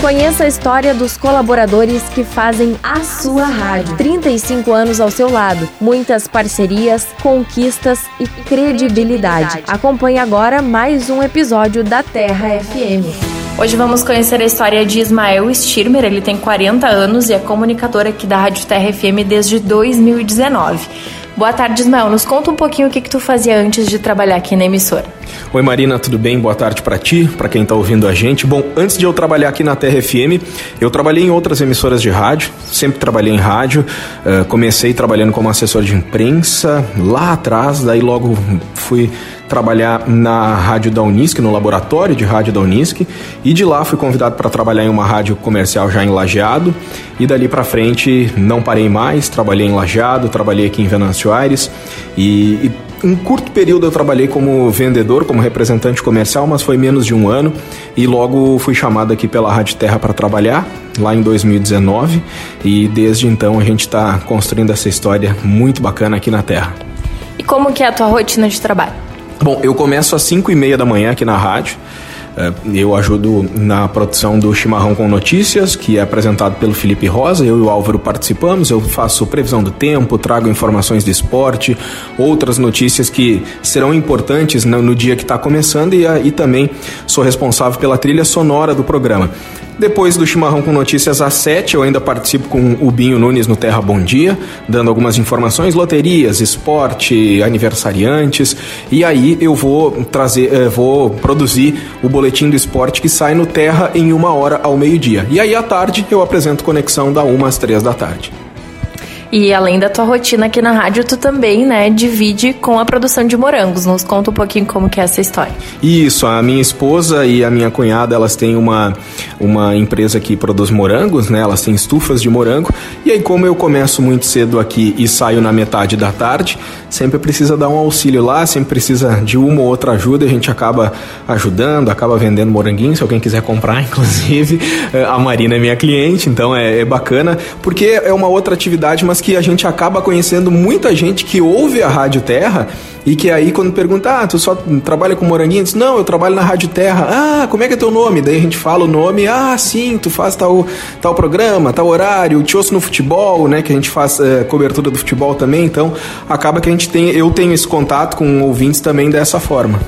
Conheça a história dos colaboradores que fazem a sua rádio. 35 anos ao seu lado, muitas parcerias, conquistas e credibilidade. Acompanhe agora mais um episódio da Terra FM. Hoje vamos conhecer a história de Ismael Stirmer. Ele tem 40 anos e é comunicador aqui da Rádio Terra FM desde 2019. Boa tarde, Ismael. Nos conta um pouquinho o que, que tu fazia antes de trabalhar aqui na emissora. Oi, Marina, tudo bem? Boa tarde para ti, para quem está ouvindo a gente. Bom, antes de eu trabalhar aqui na Terra FM, eu trabalhei em outras emissoras de rádio, sempre trabalhei em rádio. Uh, comecei trabalhando como assessor de imprensa lá atrás, daí logo fui trabalhar na rádio da Unisc, no laboratório de rádio da Unisc, e de lá fui convidado para trabalhar em uma rádio comercial já em Lajeado, e dali para frente não parei mais, trabalhei em Lajeado, trabalhei aqui em Venâncio Aires, e, e um curto período eu trabalhei como vendedor, como representante comercial, mas foi menos de um ano e logo fui chamado aqui pela Rádio Terra para trabalhar lá em 2019 e desde então a gente está construindo essa história muito bacana aqui na Terra. E como que é a tua rotina de trabalho? Bom, eu começo às 5 e meia da manhã aqui na rádio. É, eu ajudo na produção do Chimarrão com Notícias, que é apresentado pelo Felipe Rosa. Eu e o Álvaro participamos. Eu faço previsão do tempo, trago informações de esporte, outras notícias que serão importantes no dia que está começando e, e também sou responsável pela trilha sonora do programa. Depois do Chimarrão com Notícias às 7, eu ainda participo com o Binho Nunes no Terra Bom Dia, dando algumas informações, loterias, esporte, aniversariantes. E aí eu vou trazer, eh, vou produzir o boletim do esporte que sai no Terra em uma hora ao meio-dia. E aí à tarde eu apresento conexão da 1 às 3 da tarde. E além da tua rotina aqui na rádio, tu também, né, divide com a produção de morangos. Nos conta um pouquinho como que é essa história. Isso, a minha esposa e a minha cunhada, elas têm uma, uma empresa que produz morangos, né? Elas têm estufas de morango. E aí, como eu começo muito cedo aqui e saio na metade da tarde, sempre precisa dar um auxílio lá, sempre precisa de uma ou outra ajuda. A gente acaba ajudando, acaba vendendo moranguinho, se alguém quiser comprar, inclusive. A Marina é minha cliente, então é, é bacana, porque é uma outra atividade, mas que a gente acaba conhecendo muita gente que ouve a Rádio Terra e que aí quando pergunta, ah, tu só trabalha com moranguinho? Diz, não, eu trabalho na Rádio Terra. Ah, como é que é teu nome? Daí a gente fala o nome, ah, sim, tu faz tal, tal programa, tal horário, te ouço no futebol, né, que a gente faz é, cobertura do futebol também, então acaba que a gente tem, eu tenho esse contato com ouvintes também dessa forma.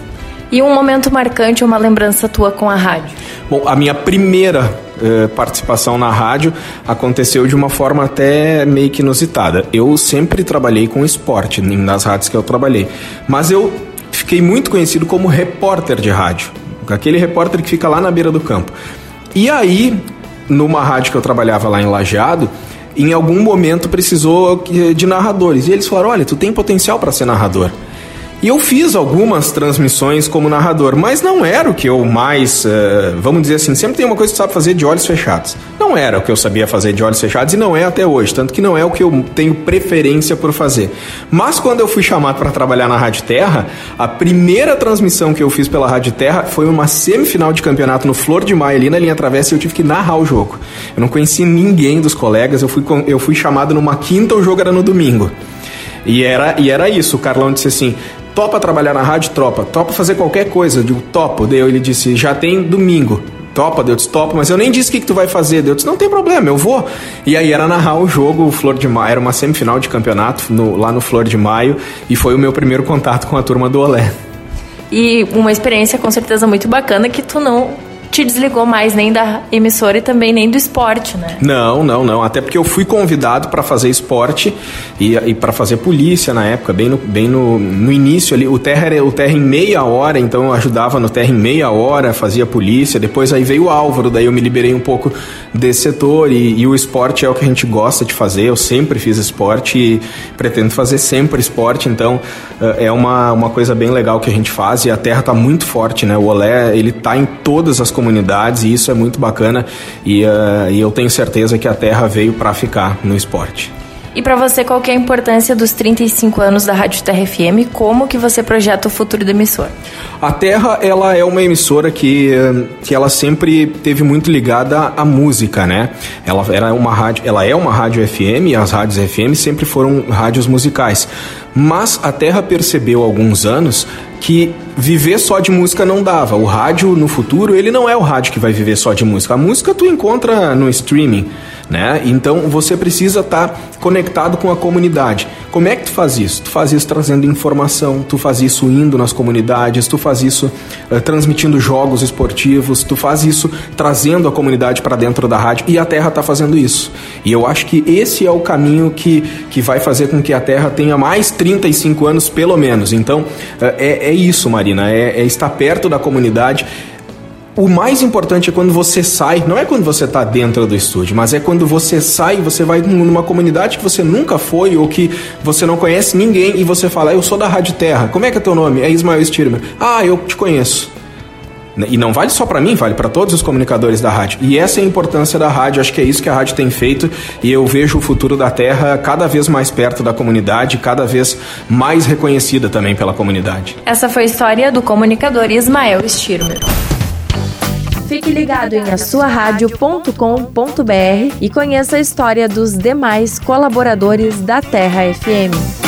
E um momento marcante, uma lembrança tua com a rádio? Bom, a minha primeira eh, participação na rádio aconteceu de uma forma até meio que inusitada. Eu sempre trabalhei com esporte nas rádios que eu trabalhei, mas eu fiquei muito conhecido como repórter de rádio, aquele repórter que fica lá na beira do campo. E aí, numa rádio que eu trabalhava lá em Lajeado, em algum momento precisou de narradores. E eles falaram: olha, tu tem potencial para ser narrador. E eu fiz algumas transmissões como narrador, mas não era o que eu mais, uh, vamos dizer assim, sempre tem uma coisa que sabe fazer de olhos fechados. Não era o que eu sabia fazer de olhos fechados e não é até hoje, tanto que não é o que eu tenho preferência por fazer. Mas quando eu fui chamado para trabalhar na Rádio Terra, a primeira transmissão que eu fiz pela Rádio Terra foi uma semifinal de campeonato no Flor de Maio, ali na linha travessa, e eu tive que narrar o jogo. Eu não conheci ninguém dos colegas, eu fui, eu fui chamado numa quinta, o jogo era no domingo. E era, e era isso. O Carlão disse assim: topa trabalhar na rádio? Tropa. Topa fazer qualquer coisa? Eu digo, topo. Daí ele disse, já tem domingo. Topa, Deus, topa, mas eu nem disse o que, que tu vai fazer. Deus, não tem problema, eu vou. E aí era narrar o jogo, o Flor de Maio, era uma semifinal de campeonato no, lá no Flor de Maio, e foi o meu primeiro contato com a turma do Olé. E uma experiência com certeza muito bacana que tu não te desligou mais nem da emissora e também nem do esporte, né? Não, não, não. Até porque eu fui convidado para fazer esporte e, e para fazer polícia na época, bem, no, bem no, no início ali. O terra era o terra em meia hora, então eu ajudava no terra em meia hora, fazia polícia. Depois aí veio o Álvaro, daí eu me liberei um pouco desse setor e, e o esporte é o que a gente gosta de fazer. Eu sempre fiz esporte e pretendo fazer sempre esporte, então eh, é uma, uma coisa bem legal que a gente faz e a terra está muito forte, né? O Olé, ele tá em todas as comunidades e isso é muito bacana e, uh, e eu tenho certeza que a terra veio para ficar no esporte. E para você, qual é a importância dos 35 anos da Rádio Terra FM? Como que você projeta o futuro da emissora? A Terra, ela é uma emissora que, que ela sempre teve muito ligada à música, né? Ela era uma rádio, ela é uma rádio FM e as rádios FM sempre foram rádios musicais. Mas a Terra percebeu há alguns anos que viver só de música não dava. O rádio no futuro, ele não é o rádio que vai viver só de música. A música tu encontra no streaming, né? Então você precisa estar tá conectado com a comunidade. Como é que tu faz isso? Tu faz isso trazendo informação, tu faz isso indo nas comunidades, tu faz isso uh, transmitindo jogos esportivos, tu faz isso trazendo a comunidade para dentro da rádio e a Terra está fazendo isso. E eu acho que esse é o caminho que, que vai fazer com que a Terra tenha mais 35 anos pelo menos. Então uh, é, é isso, Marina, é, é estar perto da comunidade o mais importante é quando você sai, não é quando você está dentro do estúdio, mas é quando você sai, você vai numa comunidade que você nunca foi ou que você não conhece ninguém e você fala, eu sou da Rádio Terra, como é que é teu nome? É Ismael Stirmer. Ah, eu te conheço. E não vale só para mim, vale para todos os comunicadores da rádio. E essa é a importância da rádio, acho que é isso que a rádio tem feito e eu vejo o futuro da Terra cada vez mais perto da comunidade, cada vez mais reconhecida também pela comunidade. Essa foi a história do comunicador Ismael Stirmer. Fique ligado em asuaradio.com.br e conheça a história dos demais colaboradores da Terra FM.